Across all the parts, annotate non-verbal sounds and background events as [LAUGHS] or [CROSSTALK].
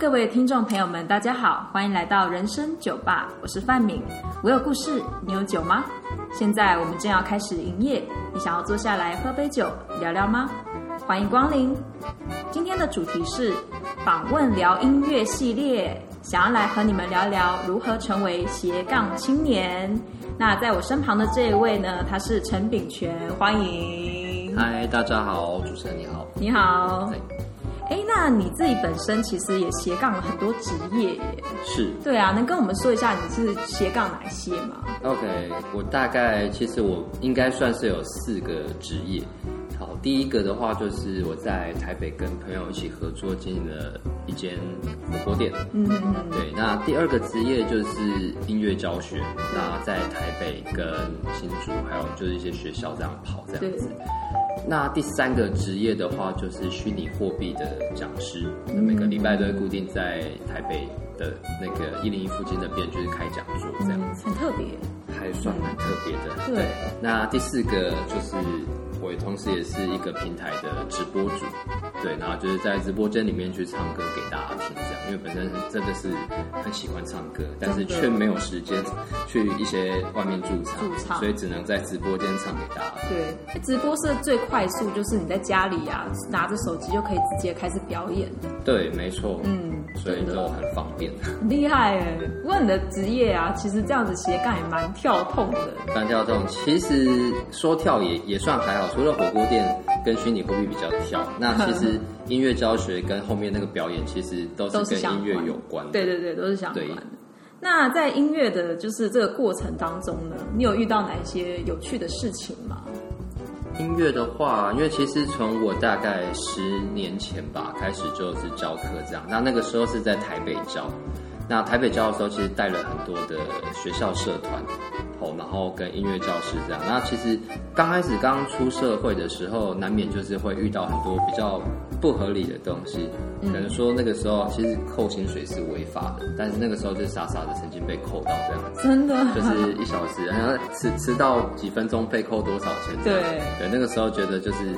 各位听众朋友们，大家好，欢迎来到人生酒吧，我是范敏。我有故事，你有酒吗？现在我们正要开始营业，你想要坐下来喝杯酒聊聊吗？欢迎光临。今天的主题是访问聊音乐系列，想要来和你们聊聊如何成为斜杠青年。那在我身旁的这一位呢，他是陈炳全，欢迎。嗨，大家好，主持人你好。你好对。哎，那你自己本身其实也斜杠了很多职业耶。是对啊，能跟我们说一下你是斜杠哪些吗？OK，我大概其实我应该算是有四个职业。好，第一个的话就是我在台北跟朋友一起合作经营了一间火锅店。嗯嗯嗯，对，那第二个职业就是音乐教学，那在台北跟新竹还有就是一些学校这样跑这样子。那第三个职业的话，就是虚拟货币的讲师，那每个礼拜都会固定在台北的那个一零一附近的边，就是开讲座这样嗯，很特别。还算蛮特别的。对那第四个就是我同时也是一个平台的直播主，对，然后就是在直播间里面去唱歌给大家听，这样，因为本身真的是很喜欢唱歌，但是却没有时间去一些外面驻唱，驻唱所以只能在直播间唱给大家听。对，直播是最快速，就是你在家里啊，拿着手机就可以直接开始表演，对，没错，嗯，所以就很方便。很厉害哎。不过你的职业啊，其实这样子斜杠也蛮跳痛的。蛮跳动其实说跳也也算还好，除了火锅店跟虚拟货币比较跳，[LAUGHS] 那其实音乐教学跟后面那个表演其实都都是是跟音乐有关的。对对对，都是相关对的。那在音乐的，就是这个过程当中呢，你有遇到哪一些有趣的事情吗？音乐的话，因为其实从我大概十年前吧开始就是教课这样，那那个时候是在台北教，那台北教的时候其实带了很多的学校社团，哦，然后跟音乐教师这样。那其实刚开始刚出社会的时候，难免就是会遇到很多比较不合理的东西，可能说那个时候其实扣薪水是违法的，但是那个时候就傻傻的曾经被扣到这样子。真的，就是一小时，然后迟迟到几分钟被扣多少钱？对对，那个时候觉得就是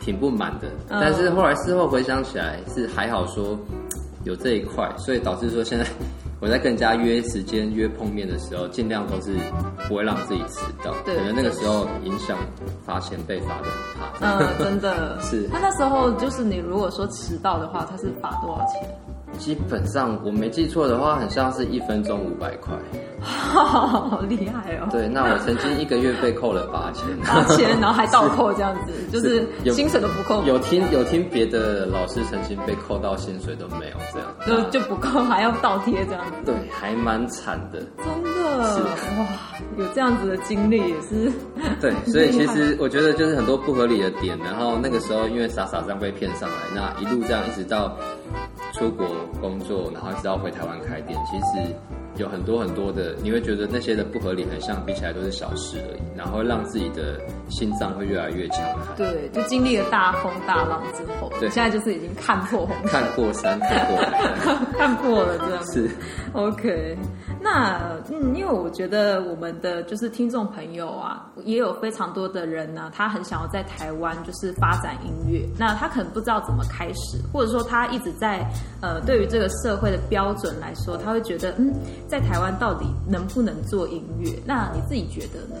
挺不满的，嗯但是后来事后回想起来是还好说有这一块，所以导致说现在我在跟人家约时间约碰面的时候，尽量都是不会让自己迟到，对可能那个时候影响罚钱被罚的很怕。嗯，真的 [LAUGHS] 是他那时候就是你如果说迟到的话，他是罚多少钱？基本上我没记错的话，很像是一分钟五百块。[LAUGHS] 好厉害哦！对，那我曾经一个月被扣了八千。八千，然后还倒扣这样子，就是薪水都不扣，有听有听别的老师曾经被扣到薪水都没有这样，就就不扣，还要倒贴这样子。对，还蛮惨的。真的哇，有这样子的经历也是。对，所以其实我觉得就是很多不合理的点，然后那个时候因为傻傻这样被骗上来，那一路这样一直到出国工作，然后一直到回台湾开店，其实有很多很多的，你会觉得那些的不合理，很像比起来都是小事而已，然后会让自己的心脏会越来越强悍。对，就经历了大风大浪之后，对。现在就是已经看破红，看破山，看破海，[LAUGHS] 看破了这样。子。是。OK，那嗯，因为我觉得我们的就是听众朋友啊，也有非常多的人呢、他很想要在台湾就是发展音乐，那他可能不知道怎么开始，或者说他一直在呃，对于这个社会的标准来说，他会觉得嗯，在台湾到底能不能做音乐？那你自己觉得呢？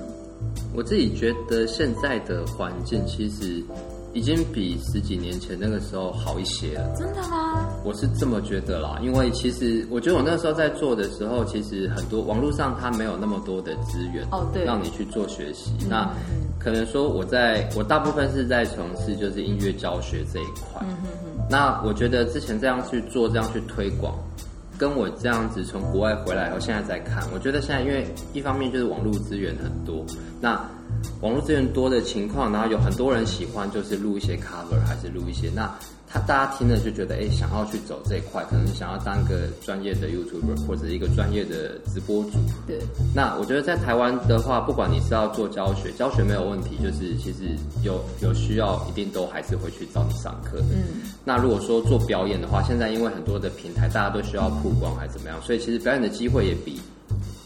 我自己觉得现在的环境其实已经比十几年前那个时候好一些了。真的吗？我是这么觉得啦，因为其实我觉得我那时候在做的时候，其实很多网络上它没有那么多的资源，哦对让你去做学习。那可能说我在我大部分是在从事就是音乐教学这一块。那我觉得之前这样去做，这样去推广，跟我这样子从国外回来，我现在在看，我觉得现在因为一方面就是网络资源很多，那网络资源多的情况，然后有很多人喜欢就是录一些 cover，还是录一些，那他大家听了就觉得，哎，想要去走这一块，可能想要当个专业的 YouTuber 或者一个专业的直播主。对，那我觉得在台湾的话，不管你是要做教学，教学没有问题，就是其实有有需要，一定都还是会去找你上课的。嗯，那如果说做表演的话，现在因为很多的平台大家都需要曝光还是怎么样，所以其实表演的机会也比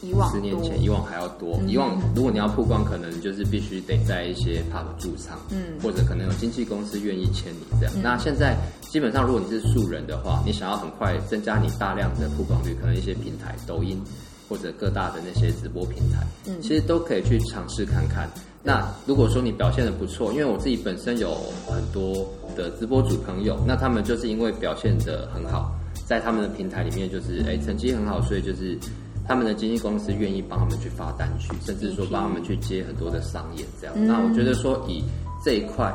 以往十年前以往还要多。以往如果你要曝光，可能就是必须得在一些 pub 驻唱，嗯或者可能有经纪公司愿意签你这样。那现在基本上，如果你是素人的话，你想要很快增加你大量的曝光率，可能一些平台，抖音或者各大的那些直播平台，嗯其实都可以去尝试看看。那如果说你表现的不错，因为我自己本身有很多的直播主朋友，那他们就是因为表现的很好，在他们的平台里面就是哎成绩很好，所以就是他们的经纪公司愿意帮他们去发单曲，甚至说帮他们去接很多的商演这样。那我觉得说以这一块。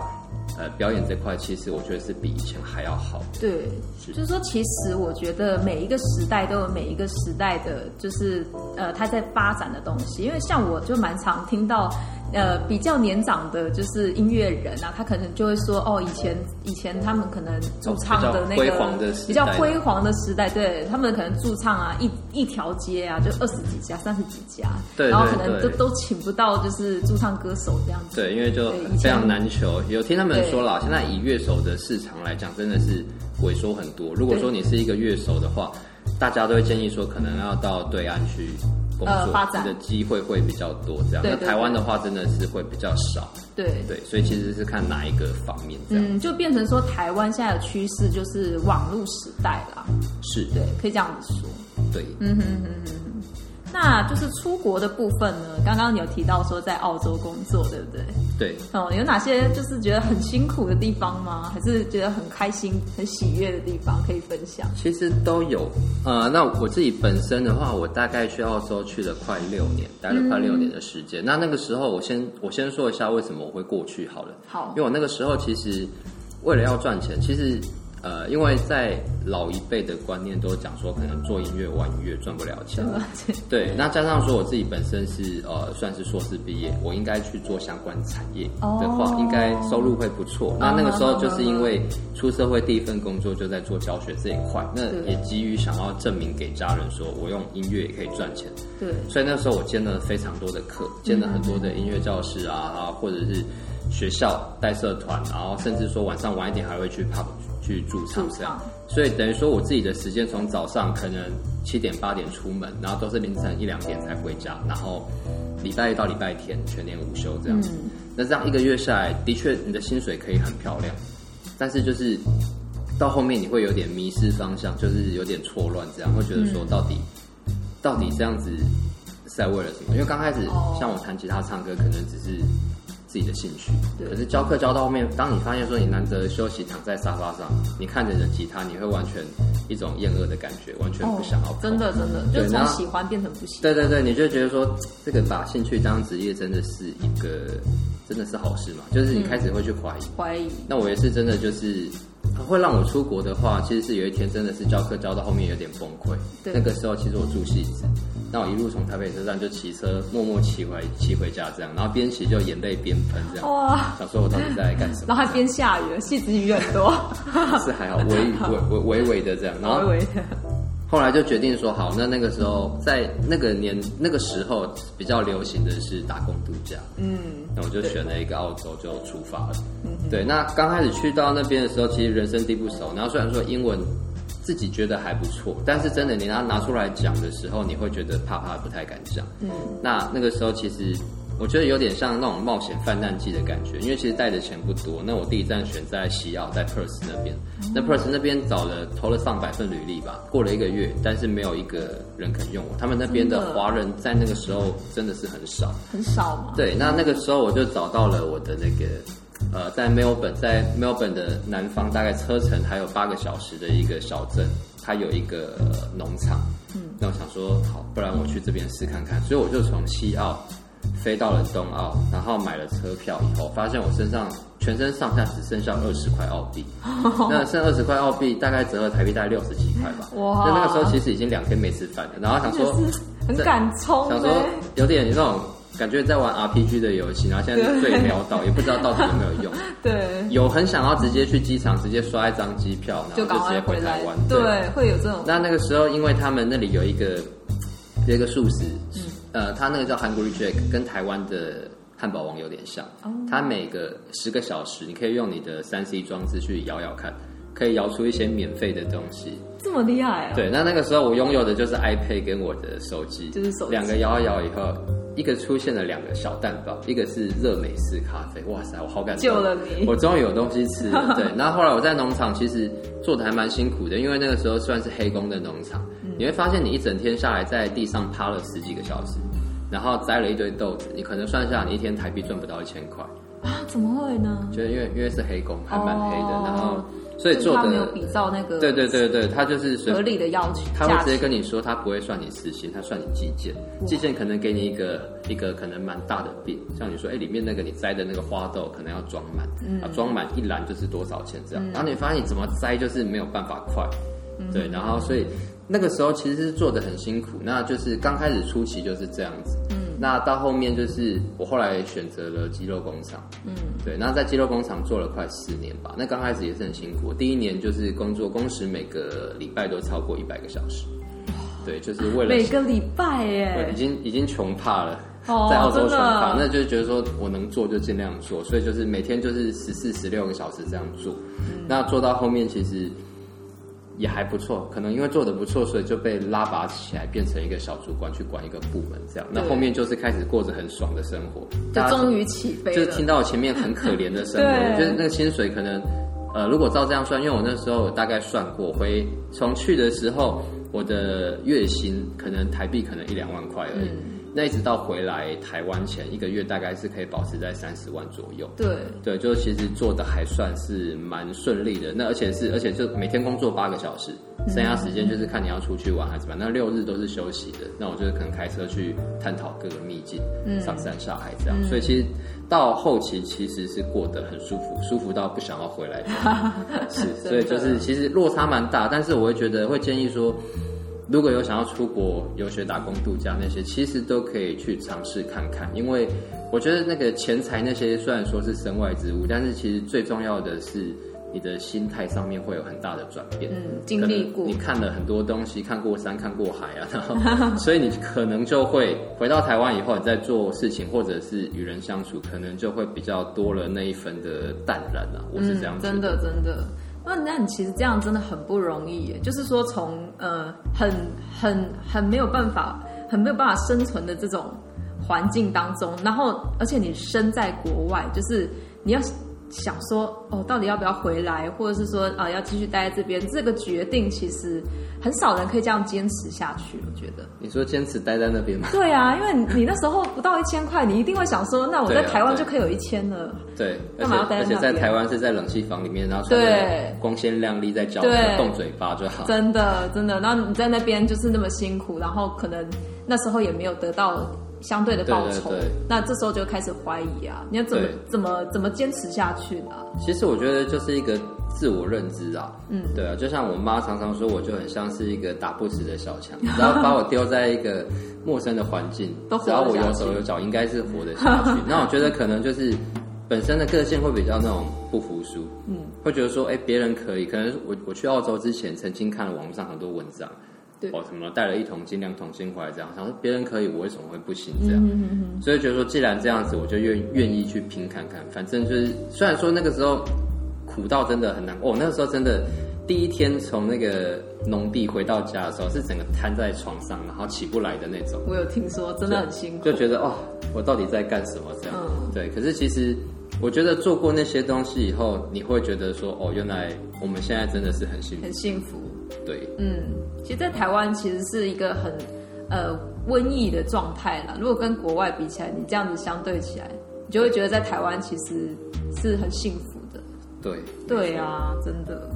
呃，表演这块其实我觉得是比以前还要好。对，是就是说，其实我觉得每一个时代都有每一个时代的，就是呃，它在发展的东西。因为像我就蛮常听到，呃，比较年长的，就是音乐人啊，他可能就会说，哦，以前以前他们可能驻唱的那个比较辉煌的时代比较辉煌的时代，对他们可能驻唱啊，一一条街啊，就二十几家、三十几家，对然后可能都都请不到就是驻唱歌手这样子。对，因为就非常难求。有听他们对说了，现在以乐手的市场来讲，真的是萎缩很多。如果说你是一个乐手的话，大家都会建议说，可能要到对岸去工作，呃发展的机会会比较多。这样，那台湾的话，真的是会比较少。对对，所以其实是看哪一个方面这样。嗯，就变成说台湾现在的趋势就是网络时代啦，是，对，可以这样子说。对，嗯哼哼哼哼。那就是出国的部分呢？刚刚你有提到说在澳洲工作，对不对？对。哦，有哪些就是觉得很辛苦的地方吗？还是觉得很开心、很喜悦的地方可以分享？其实都有，呃，那我自己本身的话，我大概去澳洲去了快六年，待了快六年的时间。那那个时候，我先我先说一下为什么我会过去好了。好因为我那个时候其实为了要赚钱，其实呃，因为在老一辈的观念都讲说，可能做音乐玩音乐赚不了钱。对，那加上说我自己本身是呃算是硕士毕业，我应该去做相关产业的话，哦。应该收入会不错。那那个时候就是因为出社会第一份工作就在做教学这一块，那也急于想要证明给家人说我用音乐也可以赚钱，对，所以那时候我兼了非常多的课，兼了很多的音乐教室啊，啊或者是学校带社团，然后甚至说晚上晚一点还会去 pub 去驻唱这样。所以等于说我自己的时间从早上可能七点八点出门，然后都是凌晨一两点才回家，然后礼拜一到礼拜天全年无休这样。那这样一个月下来，的确你的薪水可以很漂亮，但是就是到后面你会有点迷失方向，就是有点错乱，这样会觉得说到底、到底这样子是在为了什么？因为刚开始哦像我弹吉他唱歌，可能只是自己的兴趣，可是教课教到后面，当你发现说你难得休息躺在沙发上，你看着你的吉他，你会完全一种厌恶的感觉，完全不想要、哦真的真的，就从喜欢变成不喜欢。对对对，你就觉得说这个把兴趣当职业真的是一个真的是好事嘛？就是你开始会去怀疑。怀疑，那我也是真的就是会让我出国的话，其实是有一天真的是教课教到后面有点崩溃。对那个时候其实我住戏子，那我一路从台北车站就骑车默默骑回骑回家这样，然后边骑就眼泪边喷这样。哇！想说我到底在干什么？然后还边下雨，戏子雨很多，[LAUGHS] 是还好，微 [LAUGHS] 微微微微的这样，然后微微的。后来就决定说好，那那个时候在那个年那个时候比较流行的是打工度假，嗯，那我就选了一个澳洲就出发了。对，那刚开始去到那边的时候，其实人生地不熟，然后虽然说英文自己觉得还不错，但是真的你拿拿出来讲的时候，你会觉得怕怕，不太敢讲。嗯，那那个时候其实我觉得有点像那种冒险泛滥季的感觉，因为其实带的钱不多。那我第一站选在西澳，在 Perth 那边。那 Perth 那边找了投了上百份履历吧，过了一个月，但是没有一个人肯用我。他们那边的华人在那个时候真的是很少。很少嘛。对，那那个时候我就找到了我的那个，呃，在 Melbourne，在 Melbourne 的南方，大概车程还有八个小时的一个小镇，它有一个、呃农场。嗯，那我想说，好，不然我去这边试看看。所以我就从西澳飞到了东澳，然后买了车票以后，发现我身上全身上下只剩下二十块澳币。[LAUGHS] 那剩二十块澳币，大概折合台币大概六十几块吧。[LAUGHS] 哇就那个时候其实已经两天没吃饭了，然后想说。很敢冲想说欸有点那种感觉在玩 RPG 的游戏，然后现在是最潦倒，也不知道到底有没有用。[LAUGHS] 对，有很想要直接去机场直接刷一张机票，然后就直接回台湾。。对，会有这种。那那个时候，因为他们那里有一个有一个素食，呃，他那个叫 Hungry Jack，跟台湾的汉堡王有点像。他每个十个小时，你可以用你的三 C 装置去摇摇看，可以摇出一些免费的东西。这么厉害啊！对，那那个时候我拥有的就是 iPad 跟我的手机，就是手机两个摇一摇以后，一个出现了两个小蛋糕，一个是热美式咖啡，哇塞，我好感动，救了你我终于有东西吃了。[LAUGHS] 对，那后来我在农场其实做的还蛮辛苦的，因为那个时候算是黑工的农场，嗯你会发现你一整天下来在地上趴了十几个小时，然后摘了一堆豆子，你可能算下来你一天台币赚不到一千块，啊，怎么会呢？就是因为因为是黑工，还蛮黑的，哦然后所以做的他没有。比照那个对对对对，他就是合理的要求，他会直接跟你说，他不会算你时薪，他算你计件。计件可能给你一个一个可能蛮大的饼，像你说，哎、里面那个你摘的那个花豆可能要装满，嗯啊，装满一篮就是多少钱这样。然后你发现你怎么摘就是没有办法快，嗯对，然后所以那个时候其实是做的很辛苦，那就是刚开始初期就是这样子，嗯，那到后面就是我后来选择了肌肉工厂，嗯，对，那在肌肉工厂做了快四年吧，那刚开始也是很辛苦，第一年就是工作工时每个礼拜都超过一百个小时，对，就是为了每个礼拜耶，已耶，经已经穷怕了，哦在澳洲穷怕，那就是觉得说我能做就尽量做，所以就是每天就是十四、十六个小时这样做。嗯。那做到后面其实也还不错，可能因为做的不错，所以就被拉拔起来，变成一个小主管去管一个部门这样。那后面就是开始过着很爽的生活，就终于起飞了。就是听到前面很可怜的生活，[LAUGHS] 对就是那个薪水可能，呃，如果照这样算，因为我那时候我大概算过，回从去的时候，我的月薪可能台币可能一两万块而已。嗯那一直到回来台湾前一个月，大概是可以保持在三十万左右。对，对，就其实做的还算是蛮顺利的。那而且是，而且就每天工作八个小时，剩下时间就是看你要出去玩还是怎么样。那六日都是休息的，那我就是可能开车去探讨各个秘境，上山下海这样。所以其实到后期其实是过得很舒服，舒服到不想要回来。[LAUGHS] 是，所以就是其实落差蛮大，但是我会觉得会建议说。如果有想要出国游学、打工、度假那些，其实都可以去尝试看看，因为我觉得那个钱财那些虽然说是身外之物，但是其实最重要的是你的心态上面会有很大的转变。嗯，经历过你看了很多东西，看过山，看过海啊，然后所以你可能就会回到台湾以后，你在做事情或者是与人相处，可能就会比较多了那一份的淡然啊。我是这样嗯，真的真的。那那你其实这样真的很不容易，就是说从呃很很很没有办法，很没有办法生存的这种环境当中，然后而且你身在国外，就是你要想说哦，到底要不要回来，或者是说啊、要继续待在这边，这个决定其实很少人可以这样坚持下去，我觉得。你说坚持待在那边吗？对啊，因为你那时候不到一千块，你一定会想说，那我在台湾就可以有一千了。对，而干嘛要待且而且在台湾是在冷气房里面，然后穿对着光鲜亮丽在教对课，动嘴巴就好。真的真的，然后你在那边就是那么辛苦，然后可能那时候也没有得到相对的报酬，对对对。那这时候就开始怀疑啊，你要怎么怎么怎么坚持下去呢、其实我觉得就是一个自我认知啊，嗯，对啊，就像我妈常常说，我就很像是一个打不死的小强，[LAUGHS] 然后把我丢在一个陌生的环境都，活只要我有手有脚，应该是活得下去。[LAUGHS] 那我觉得可能就是本身的个性会比较那种不服输，嗯，会觉得说，哎、别人可以，可能我我去澳洲之前曾经看了网络上很多文章。对哦，什么带了一桶金、两桶金回来，这样想说别人可以，我为什么会不行？嗯这样，所以觉得说，既然这样子，我就愿愿意去拼看看。反正就是，虽然说那个时候苦到真的很难过，哦，那个时候真的第一天从那个农地回到家的时候，是整个瘫在床上，然后起不来的那种，我有听说，真的很辛苦，就觉得哦，我到底在干什么？这样，嗯对。可是其实我觉得做过那些东西以后，你会觉得说，哦，原来我们现在真的是很幸福很，幸福。对。嗯，其实，在台湾其实是一个很呃瘟疫的状态啦。如果跟国外比起来，你这样子相对起来，你就会觉得在台湾其实是很幸福的。对，对啊，真的。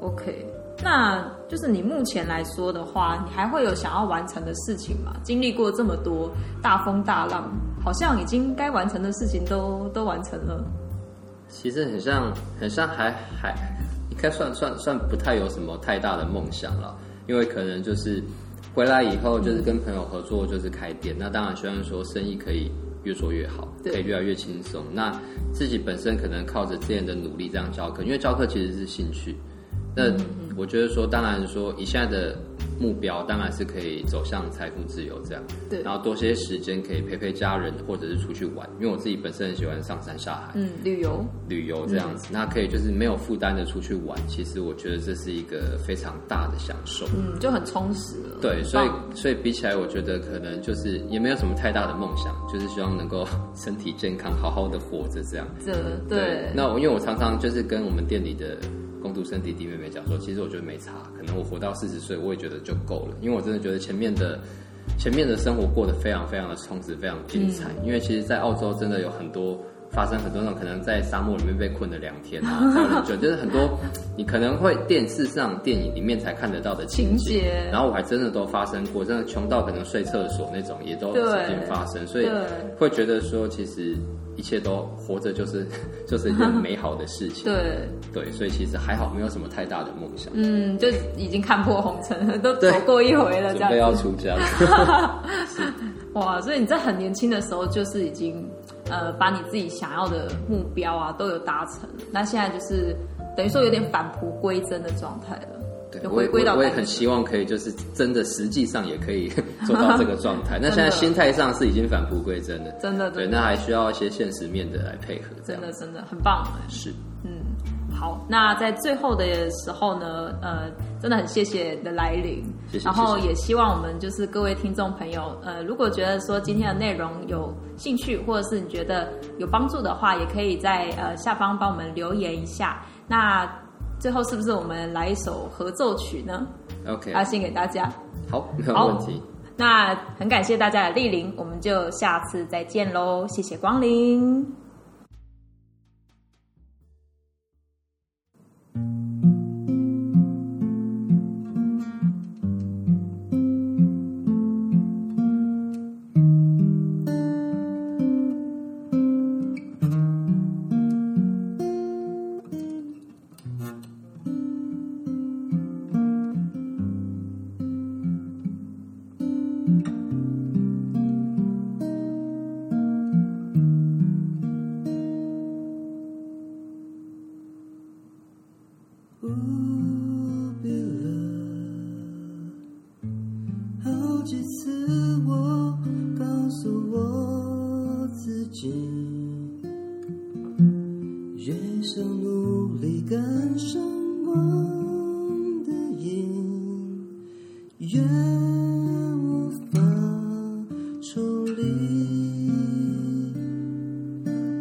OK，那就是你目前来说的话，你还会有想要完成的事情吗？经历过这么多大风大浪，好像已经该完成的事情都都完成了。其实很像，很像还还，应该算算算不太有什么太大的梦想了，因为可能就是回来以后就是跟朋友合作，就是开店。那当然希望说生意可以越做越好，对可以越来越轻松。那自己本身可能靠着自己的努力这样教课，因为教课其实是兴趣。那我觉得说，当然说以现在的目标当然是可以走向财富自由这样，对。然后多些时间可以陪陪家人，或者是出去玩，因为我自己本身很喜欢上山下海。嗯，旅游，旅游这样子，那可以就是没有负担的出去玩，其实我觉得这是一个非常大的享受。嗯，就很充实了。对，所以所以比起来，我觉得可能就是也没有什么太大的梦想，[LAUGHS] 就是希望能够身体健康，好好的活着这样。这对，那我因为我常常就是跟我们店里的工读生弟弟妹妹讲说，其实我觉得没差，可能我活到四十岁，我也觉得就够了，因为我真的觉得前面的前面的生活过得非常非常的充实，非常精彩。嗯因为其实，在澳洲真的有很多。发生很多那种可能在沙漠里面被困了两天啊，还有人就就是很多你可能会电视上、电影里面才看得到的情情，节，然后我还真的都发生过，真的穷到可能睡厕所那种，也都对曾经发生，所以会觉得说，其实一切都活着就是 [LAUGHS] 就是一件美好的事情。对，对，所以其实还好，没有什么太大的梦想，嗯，就已经看破红尘了，都走过一回了，这样准备要。出家。[LAUGHS] [LAUGHS] 哇，所以你在很年轻的时候就是已经呃把你自己想要的目标啊都有达成，那现在就是等于说有点返璞归真的状态了，对，回归到我也很希望可以，就是真的实际上也可以做到这个状态。[LAUGHS] 那现在心态上是已经返璞归真了，真的对那还需要一些现实面的来配合，真的真的很棒。是。嗯，好，那在最后的时候呢，呃，真的很谢谢你的来临，谢谢然后也希望我们就是各位听众朋友，呃，如果觉得说今天的内容有兴趣，或者是你觉得有帮助的话，也可以在呃下方帮我们留言一下。那最后是不是我们来一首合奏曲呢？OK，啊献给大家。好，没有好问题。那很感谢大家的莅临，我们就下次再见喽，谢谢光临。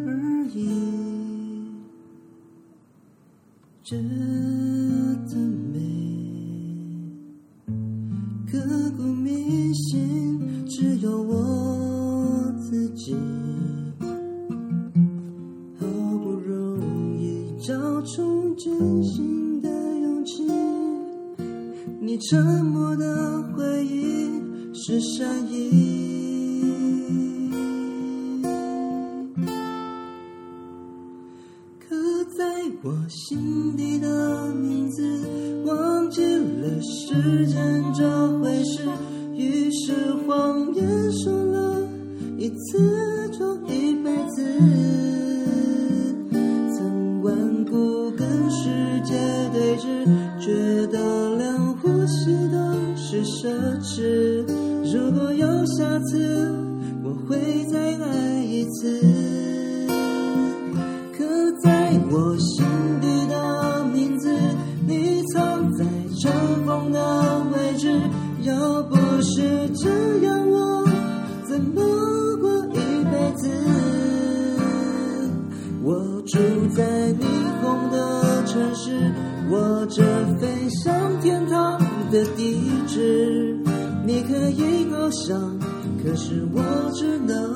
而已。只。我心底的名字，忘记了时间这回事，于是谎言说了一次。这样，我怎么过一辈子？我住在霓虹的城市，握着飞向天堂的地址。你可以翱翔，可是我只能